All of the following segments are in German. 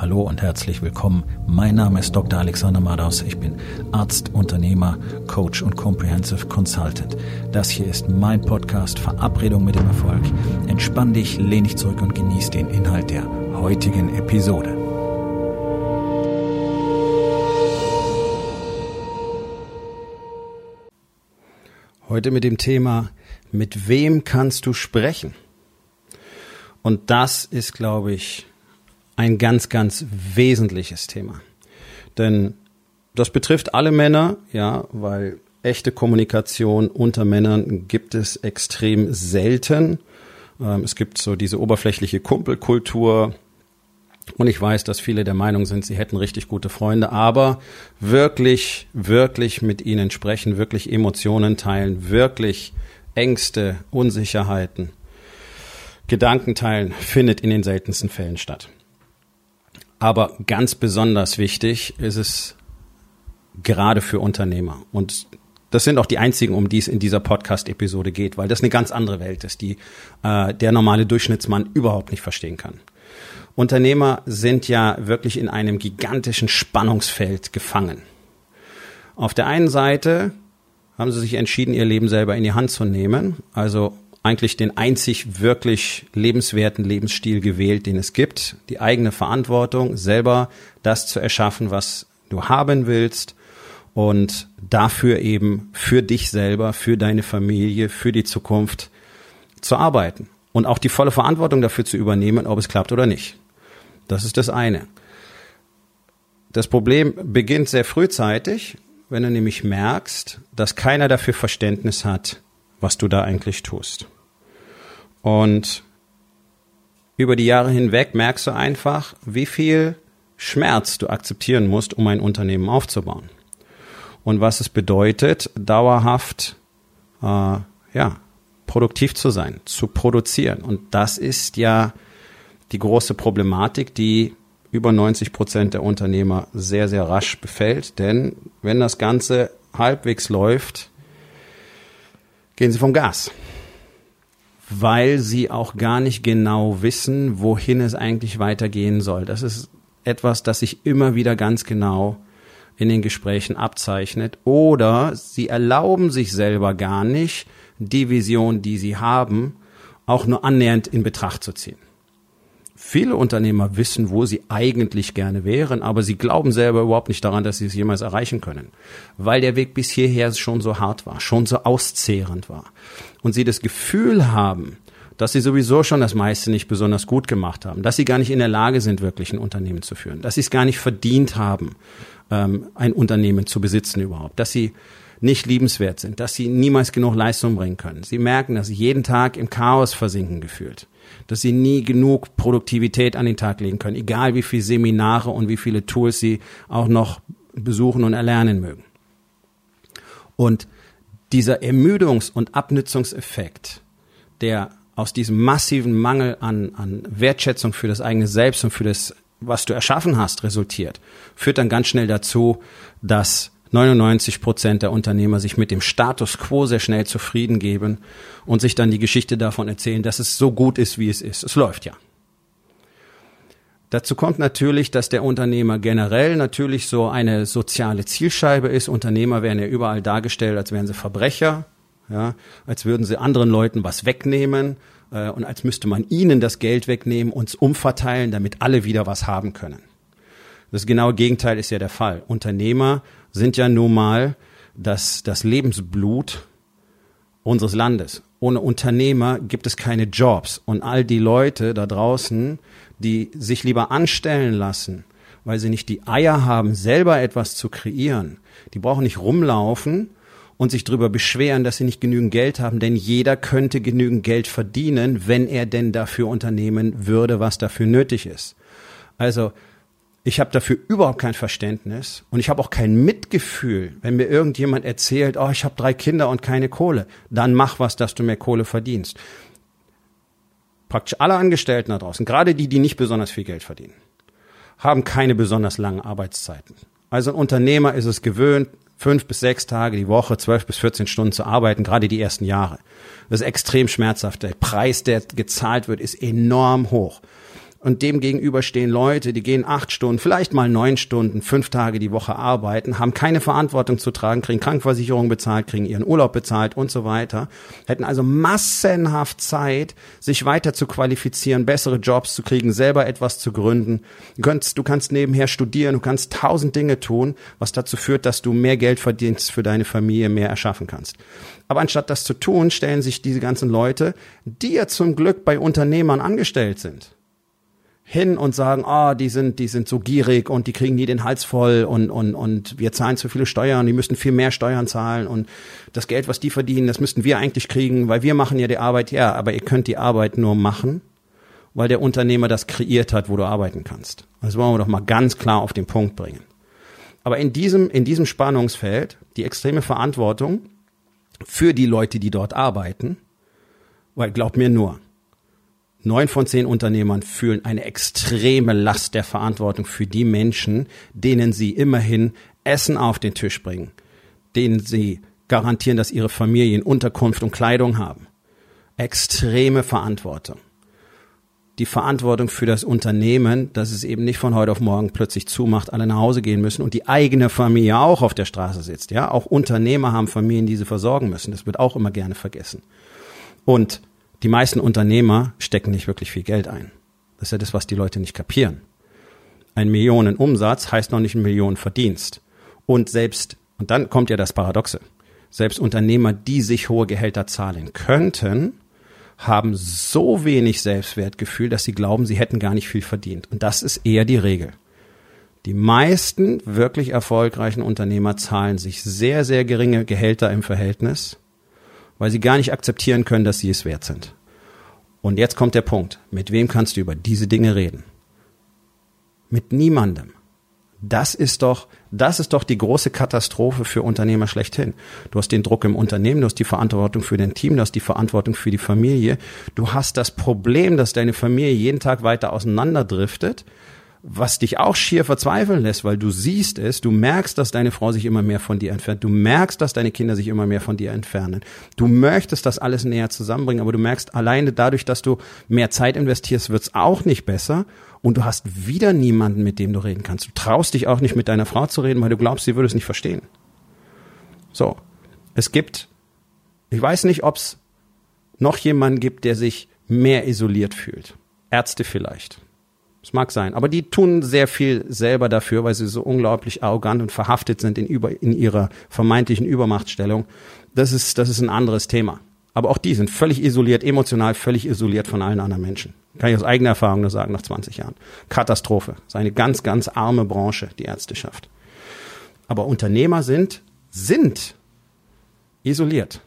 Hallo und herzlich willkommen. Mein Name ist Dr. Alexander Madaus. Ich bin Arzt, Unternehmer, Coach und Comprehensive Consultant. Das hier ist mein Podcast Verabredung mit dem Erfolg. Entspann dich, lehn dich zurück und genieß den Inhalt der heutigen Episode. Heute mit dem Thema, mit wem kannst du sprechen? Und das ist, glaube ich, ein ganz, ganz wesentliches Thema. Denn das betrifft alle Männer, ja, weil echte Kommunikation unter Männern gibt es extrem selten. Ähm, es gibt so diese oberflächliche Kumpelkultur. Und ich weiß, dass viele der Meinung sind, sie hätten richtig gute Freunde, aber wirklich, wirklich mit ihnen sprechen, wirklich Emotionen teilen, wirklich Ängste, Unsicherheiten, Gedanken teilen, findet in den seltensten Fällen statt. Aber ganz besonders wichtig ist es gerade für Unternehmer. Und das sind auch die einzigen, um die es in dieser Podcast-Episode geht, weil das eine ganz andere Welt ist, die äh, der normale Durchschnittsmann überhaupt nicht verstehen kann. Unternehmer sind ja wirklich in einem gigantischen Spannungsfeld gefangen. Auf der einen Seite haben sie sich entschieden, ihr Leben selber in die Hand zu nehmen, also eigentlich den einzig wirklich lebenswerten Lebensstil gewählt, den es gibt. Die eigene Verantwortung, selber das zu erschaffen, was du haben willst und dafür eben für dich selber, für deine Familie, für die Zukunft zu arbeiten und auch die volle Verantwortung dafür zu übernehmen, ob es klappt oder nicht. Das ist das eine. Das Problem beginnt sehr frühzeitig, wenn du nämlich merkst, dass keiner dafür Verständnis hat, was du da eigentlich tust. Und über die Jahre hinweg merkst du einfach, wie viel Schmerz du akzeptieren musst, um ein Unternehmen aufzubauen. Und was es bedeutet, dauerhaft, äh, ja, produktiv zu sein, zu produzieren. Und das ist ja die große Problematik, die über 90 Prozent der Unternehmer sehr, sehr rasch befällt. Denn wenn das Ganze halbwegs läuft, gehen sie vom Gas. Weil sie auch gar nicht genau wissen, wohin es eigentlich weitergehen soll. Das ist etwas, das sich immer wieder ganz genau in den Gesprächen abzeichnet. Oder sie erlauben sich selber gar nicht, die Vision, die sie haben, auch nur annähernd in Betracht zu ziehen. Viele Unternehmer wissen, wo sie eigentlich gerne wären, aber sie glauben selber überhaupt nicht daran, dass sie es jemals erreichen können, weil der Weg bis hierher schon so hart war, schon so auszehrend war. Und sie das Gefühl haben, dass sie sowieso schon das meiste nicht besonders gut gemacht haben, dass sie gar nicht in der Lage sind, wirklich ein Unternehmen zu führen, dass sie es gar nicht verdient haben, ähm, ein Unternehmen zu besitzen überhaupt, dass sie nicht liebenswert sind, dass sie niemals genug Leistung bringen können. Sie merken, dass sie jeden Tag im Chaos versinken gefühlt dass sie nie genug Produktivität an den Tag legen können, egal wie viele Seminare und wie viele Tools sie auch noch besuchen und erlernen mögen. Und dieser Ermüdungs- und Abnützungseffekt, der aus diesem massiven Mangel an, an Wertschätzung für das eigene Selbst und für das, was du erschaffen hast, resultiert, führt dann ganz schnell dazu, dass 99 Prozent der Unternehmer sich mit dem Status quo sehr schnell zufrieden geben und sich dann die Geschichte davon erzählen, dass es so gut ist, wie es ist. Es läuft ja. Dazu kommt natürlich, dass der Unternehmer generell natürlich so eine soziale Zielscheibe ist. Unternehmer werden ja überall dargestellt, als wären sie Verbrecher, ja, als würden sie anderen Leuten was wegnehmen äh, und als müsste man ihnen das Geld wegnehmen, uns umverteilen, damit alle wieder was haben können. Das genaue Gegenteil ist ja der Fall. Unternehmer sind ja nun mal das, das Lebensblut unseres Landes. Ohne Unternehmer gibt es keine Jobs. Und all die Leute da draußen, die sich lieber anstellen lassen, weil sie nicht die Eier haben, selber etwas zu kreieren, die brauchen nicht rumlaufen und sich darüber beschweren, dass sie nicht genügend Geld haben, denn jeder könnte genügend Geld verdienen, wenn er denn dafür unternehmen würde, was dafür nötig ist. Also ich habe dafür überhaupt kein Verständnis und ich habe auch kein Mitgefühl, wenn mir irgendjemand erzählt, oh, ich habe drei Kinder und keine Kohle. Dann mach was, dass du mehr Kohle verdienst. Praktisch alle Angestellten da draußen, gerade die, die nicht besonders viel Geld verdienen, haben keine besonders langen Arbeitszeiten. Also ein Unternehmer ist es gewöhnt, fünf bis sechs Tage die Woche, zwölf bis 14 Stunden zu arbeiten, gerade die ersten Jahre. Das ist extrem schmerzhaft. Der Preis, der gezahlt wird, ist enorm hoch. Und dem gegenüber stehen Leute, die gehen acht Stunden, vielleicht mal neun Stunden, fünf Tage die Woche arbeiten, haben keine Verantwortung zu tragen, kriegen Krankenversicherung bezahlt, kriegen ihren Urlaub bezahlt und so weiter. Hätten also massenhaft Zeit, sich weiter zu qualifizieren, bessere Jobs zu kriegen, selber etwas zu gründen. Du kannst, du kannst nebenher studieren, du kannst tausend Dinge tun, was dazu führt, dass du mehr Geld verdienst für deine Familie, mehr erschaffen kannst. Aber anstatt das zu tun, stellen sich diese ganzen Leute, die ja zum Glück bei Unternehmern angestellt sind, hin und sagen, ah, oh, die sind, die sind so gierig und die kriegen nie den Hals voll und, und, und wir zahlen zu viele Steuern, die müssen viel mehr Steuern zahlen und das Geld, was die verdienen, das müssten wir eigentlich kriegen, weil wir machen ja die Arbeit, ja, aber ihr könnt die Arbeit nur machen, weil der Unternehmer das kreiert hat, wo du arbeiten kannst. Das wollen wir doch mal ganz klar auf den Punkt bringen. Aber in diesem, in diesem Spannungsfeld, die extreme Verantwortung für die Leute, die dort arbeiten, weil glaub mir nur, Neun von zehn Unternehmern fühlen eine extreme Last der Verantwortung für die Menschen, denen sie immerhin Essen auf den Tisch bringen, denen sie garantieren, dass ihre Familien Unterkunft und Kleidung haben. Extreme Verantwortung. Die Verantwortung für das Unternehmen, dass es eben nicht von heute auf morgen plötzlich zumacht, alle nach Hause gehen müssen und die eigene Familie auch auf der Straße sitzt. Ja, auch Unternehmer haben Familien, die sie versorgen müssen. Das wird auch immer gerne vergessen. Und die meisten Unternehmer stecken nicht wirklich viel Geld ein. Das ist ja das, was die Leute nicht kapieren. Ein Millionenumsatz heißt noch nicht ein Millionenverdienst. Und selbst, und dann kommt ja das Paradoxe, selbst Unternehmer, die sich hohe Gehälter zahlen könnten, haben so wenig Selbstwertgefühl, dass sie glauben, sie hätten gar nicht viel verdient. Und das ist eher die Regel. Die meisten wirklich erfolgreichen Unternehmer zahlen sich sehr, sehr geringe Gehälter im Verhältnis weil sie gar nicht akzeptieren können, dass sie es wert sind. Und jetzt kommt der Punkt. Mit wem kannst du über diese Dinge reden? Mit niemandem. Das ist doch, das ist doch die große Katastrophe für Unternehmer schlechthin. Du hast den Druck im Unternehmen, du hast die Verantwortung für dein Team, du hast die Verantwortung für die Familie. Du hast das Problem, dass deine Familie jeden Tag weiter auseinanderdriftet was dich auch schier verzweifeln lässt, weil du siehst es, du merkst, dass deine Frau sich immer mehr von dir entfernt, du merkst, dass deine Kinder sich immer mehr von dir entfernen. Du möchtest das alles näher zusammenbringen, aber du merkst alleine dadurch, dass du mehr Zeit investierst, wird's auch nicht besser und du hast wieder niemanden, mit dem du reden kannst. Du traust dich auch nicht mit deiner Frau zu reden, weil du glaubst, sie würde es nicht verstehen. So, es gibt, ich weiß nicht, ob's noch jemanden gibt, der sich mehr isoliert fühlt. Ärzte vielleicht. Es mag sein. Aber die tun sehr viel selber dafür, weil sie so unglaublich arrogant und verhaftet sind in, über, in ihrer vermeintlichen Übermachtstellung. Das ist, das ist ein anderes Thema. Aber auch die sind völlig isoliert, emotional völlig isoliert von allen anderen Menschen. Kann ich aus eigener Erfahrung nur sagen, nach 20 Jahren. Katastrophe. Das ist eine ganz, ganz arme Branche, die Ärzteschaft. Aber Unternehmer sind, sind isoliert.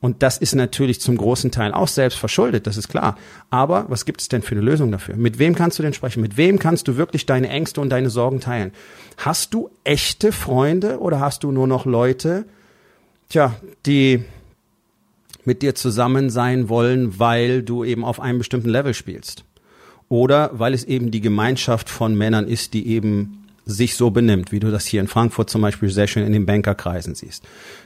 Und das ist natürlich zum großen Teil auch selbst verschuldet, das ist klar. Aber was gibt es denn für eine Lösung dafür? Mit wem kannst du denn sprechen? Mit wem kannst du wirklich deine Ängste und deine Sorgen teilen? Hast du echte Freunde oder hast du nur noch Leute, tja, die mit dir zusammen sein wollen, weil du eben auf einem bestimmten Level spielst? Oder weil es eben die Gemeinschaft von Männern ist, die eben sich so benimmt, wie du das hier in Frankfurt zum Beispiel sehr schön in den Bankerkreisen siehst.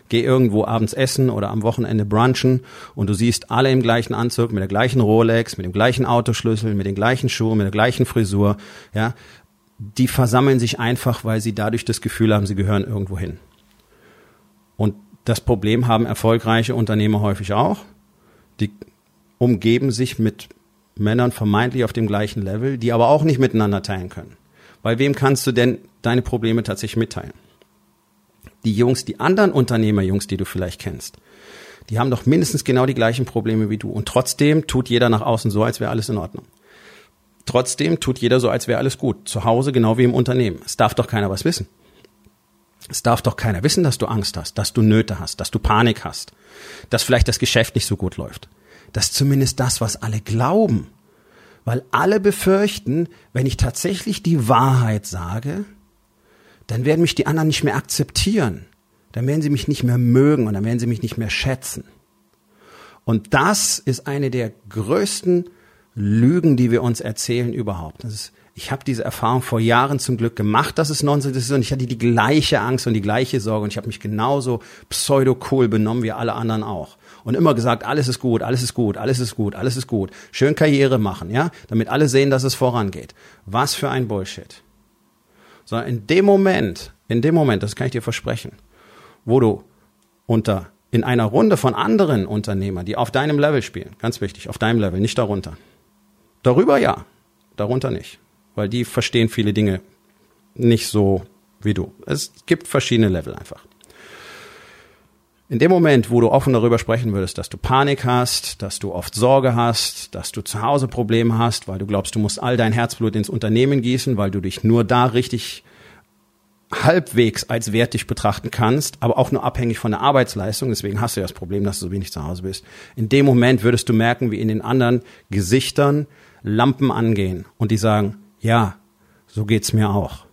Geh irgendwo abends essen oder am Wochenende brunchen und du siehst alle im gleichen Anzug, mit der gleichen Rolex, mit dem gleichen Autoschlüssel, mit den gleichen Schuhen, mit der gleichen Frisur, ja. Die versammeln sich einfach, weil sie dadurch das Gefühl haben, sie gehören irgendwo hin. Und das Problem haben erfolgreiche Unternehmer häufig auch. Die umgeben sich mit Männern vermeintlich auf dem gleichen Level, die aber auch nicht miteinander teilen können. Bei wem kannst du denn deine Probleme tatsächlich mitteilen? Die Jungs, die anderen Unternehmerjungs, die du vielleicht kennst, die haben doch mindestens genau die gleichen Probleme wie du. Und trotzdem tut jeder nach außen so, als wäre alles in Ordnung. Trotzdem tut jeder so, als wäre alles gut. Zu Hause genau wie im Unternehmen. Es darf doch keiner was wissen. Es darf doch keiner wissen, dass du Angst hast, dass du Nöte hast, dass du Panik hast, dass vielleicht das Geschäft nicht so gut läuft. Das ist zumindest das, was alle glauben weil alle befürchten, wenn ich tatsächlich die Wahrheit sage, dann werden mich die anderen nicht mehr akzeptieren. Dann werden sie mich nicht mehr mögen und dann werden sie mich nicht mehr schätzen. Und das ist eine der größten Lügen, die wir uns erzählen überhaupt. Ist, ich habe diese Erfahrung vor Jahren zum Glück gemacht, dass es Nonsens ist und ich hatte die gleiche Angst und die gleiche Sorge und ich habe mich genauso pseudo-cool benommen wie alle anderen auch. Und immer gesagt, alles ist gut, alles ist gut, alles ist gut, alles ist gut. Schön Karriere machen, ja, damit alle sehen, dass es vorangeht. Was für ein Bullshit. Sondern in dem Moment, in dem Moment, das kann ich dir versprechen, wo du unter in einer Runde von anderen Unternehmern, die auf deinem Level spielen, ganz wichtig, auf deinem Level, nicht darunter. Darüber ja, darunter nicht, weil die verstehen viele Dinge nicht so wie du. Es gibt verschiedene Level einfach. In dem Moment, wo du offen darüber sprechen würdest, dass du Panik hast, dass du oft Sorge hast, dass du zu Hause Probleme hast, weil du glaubst, du musst all dein Herzblut ins Unternehmen gießen, weil du dich nur da richtig halbwegs als wertig betrachten kannst, aber auch nur abhängig von der Arbeitsleistung. Deswegen hast du ja das Problem, dass du so wenig zu Hause bist. In dem Moment würdest du merken, wie in den anderen Gesichtern Lampen angehen und die sagen, ja, so geht's mir auch.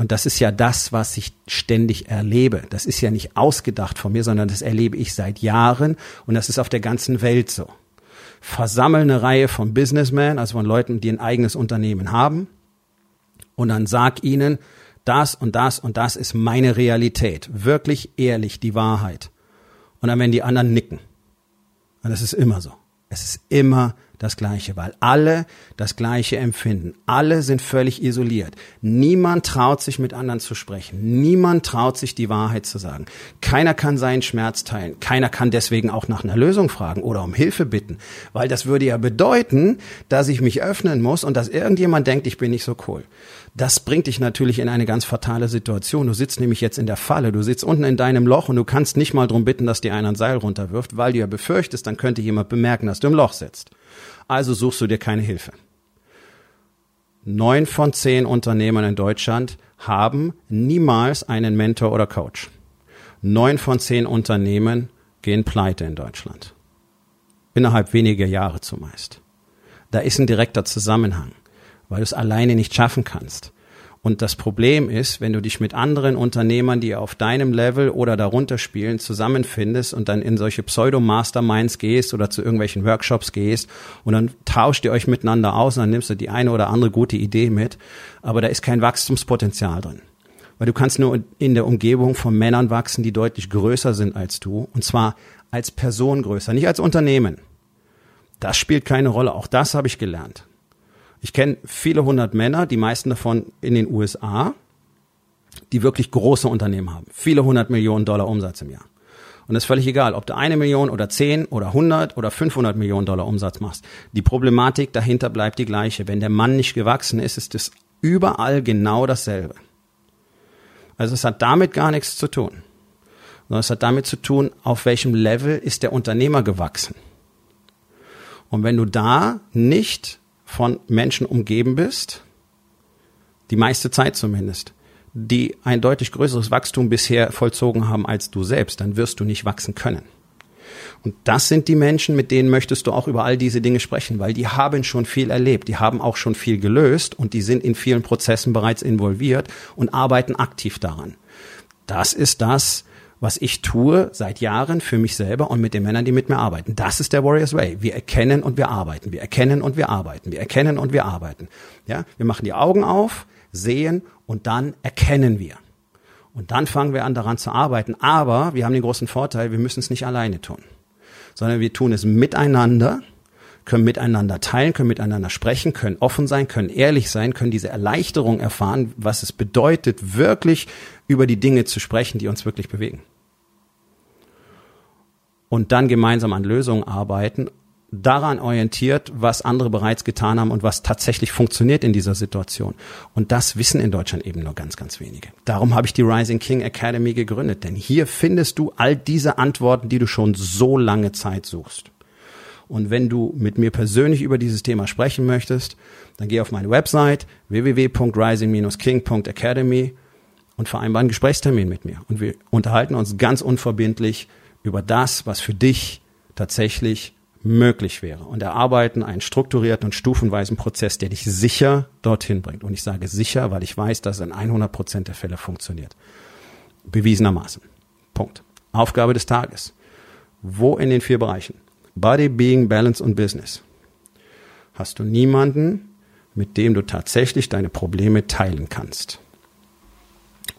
Und das ist ja das, was ich ständig erlebe. Das ist ja nicht ausgedacht von mir, sondern das erlebe ich seit Jahren und das ist auf der ganzen Welt so. Versammel eine Reihe von Businessmen, also von Leuten, die ein eigenes Unternehmen haben und dann sag ihnen, das und das und das ist meine Realität. Wirklich ehrlich, die Wahrheit. Und dann werden die anderen nicken. Und das ist immer so. Es ist immer das Gleiche, weil alle das Gleiche empfinden. Alle sind völlig isoliert. Niemand traut sich mit anderen zu sprechen. Niemand traut sich die Wahrheit zu sagen. Keiner kann seinen Schmerz teilen. Keiner kann deswegen auch nach einer Lösung fragen oder um Hilfe bitten, weil das würde ja bedeuten, dass ich mich öffnen muss und dass irgendjemand denkt, ich bin nicht so cool. Das bringt dich natürlich in eine ganz fatale Situation. Du sitzt nämlich jetzt in der Falle, du sitzt unten in deinem Loch und du kannst nicht mal drum bitten, dass dir einer ein Seil runterwirft, weil du ja befürchtest, dann könnte jemand bemerken, dass du im Loch sitzt. Also suchst du dir keine Hilfe. Neun von zehn Unternehmern in Deutschland haben niemals einen Mentor oder Coach. Neun von zehn Unternehmen gehen pleite in Deutschland. Innerhalb weniger Jahre zumeist. Da ist ein direkter Zusammenhang weil du es alleine nicht schaffen kannst. Und das Problem ist, wenn du dich mit anderen Unternehmern, die auf deinem Level oder darunter spielen, zusammenfindest und dann in solche Pseudo-Masterminds gehst oder zu irgendwelchen Workshops gehst und dann tauscht ihr euch miteinander aus und dann nimmst du die eine oder andere gute Idee mit, aber da ist kein Wachstumspotenzial drin. Weil du kannst nur in der Umgebung von Männern wachsen, die deutlich größer sind als du und zwar als Person größer, nicht als Unternehmen. Das spielt keine Rolle, auch das habe ich gelernt. Ich kenne viele hundert Männer, die meisten davon in den USA, die wirklich große Unternehmen haben. Viele hundert Millionen Dollar Umsatz im Jahr. Und es ist völlig egal, ob du eine Million oder zehn oder hundert oder 500 Millionen Dollar Umsatz machst. Die Problematik dahinter bleibt die gleiche. Wenn der Mann nicht gewachsen ist, ist es überall genau dasselbe. Also es hat damit gar nichts zu tun. Sondern es hat damit zu tun, auf welchem Level ist der Unternehmer gewachsen. Und wenn du da nicht von Menschen umgeben bist, die meiste Zeit zumindest, die ein deutlich größeres Wachstum bisher vollzogen haben als du selbst, dann wirst du nicht wachsen können. Und das sind die Menschen, mit denen möchtest du auch über all diese Dinge sprechen, weil die haben schon viel erlebt, die haben auch schon viel gelöst und die sind in vielen Prozessen bereits involviert und arbeiten aktiv daran. Das ist das, was ich tue seit Jahren für mich selber und mit den Männern, die mit mir arbeiten. Das ist der Warriors Way. Wir erkennen und wir arbeiten. Wir erkennen und wir arbeiten. Wir erkennen und wir arbeiten. Ja, wir machen die Augen auf, sehen und dann erkennen wir. Und dann fangen wir an, daran zu arbeiten. Aber wir haben den großen Vorteil, wir müssen es nicht alleine tun, sondern wir tun es miteinander, können miteinander teilen, können miteinander sprechen, können offen sein, können ehrlich sein, können diese Erleichterung erfahren, was es bedeutet, wirklich über die Dinge zu sprechen, die uns wirklich bewegen und dann gemeinsam an Lösungen arbeiten, daran orientiert, was andere bereits getan haben und was tatsächlich funktioniert in dieser Situation. Und das wissen in Deutschland eben nur ganz, ganz wenige. Darum habe ich die Rising King Academy gegründet, denn hier findest du all diese Antworten, die du schon so lange Zeit suchst. Und wenn du mit mir persönlich über dieses Thema sprechen möchtest, dann geh auf meine Website www.rising-king.academy und vereinbar einen Gesprächstermin mit mir. Und wir unterhalten uns ganz unverbindlich über das, was für dich tatsächlich möglich wäre und erarbeiten einen strukturierten und stufenweisen Prozess, der dich sicher dorthin bringt. Und ich sage sicher, weil ich weiß, dass es in 100 Prozent der Fälle funktioniert. Bewiesenermaßen. Punkt. Aufgabe des Tages. Wo in den vier Bereichen? Body, Being, Balance und Business. Hast du niemanden, mit dem du tatsächlich deine Probleme teilen kannst?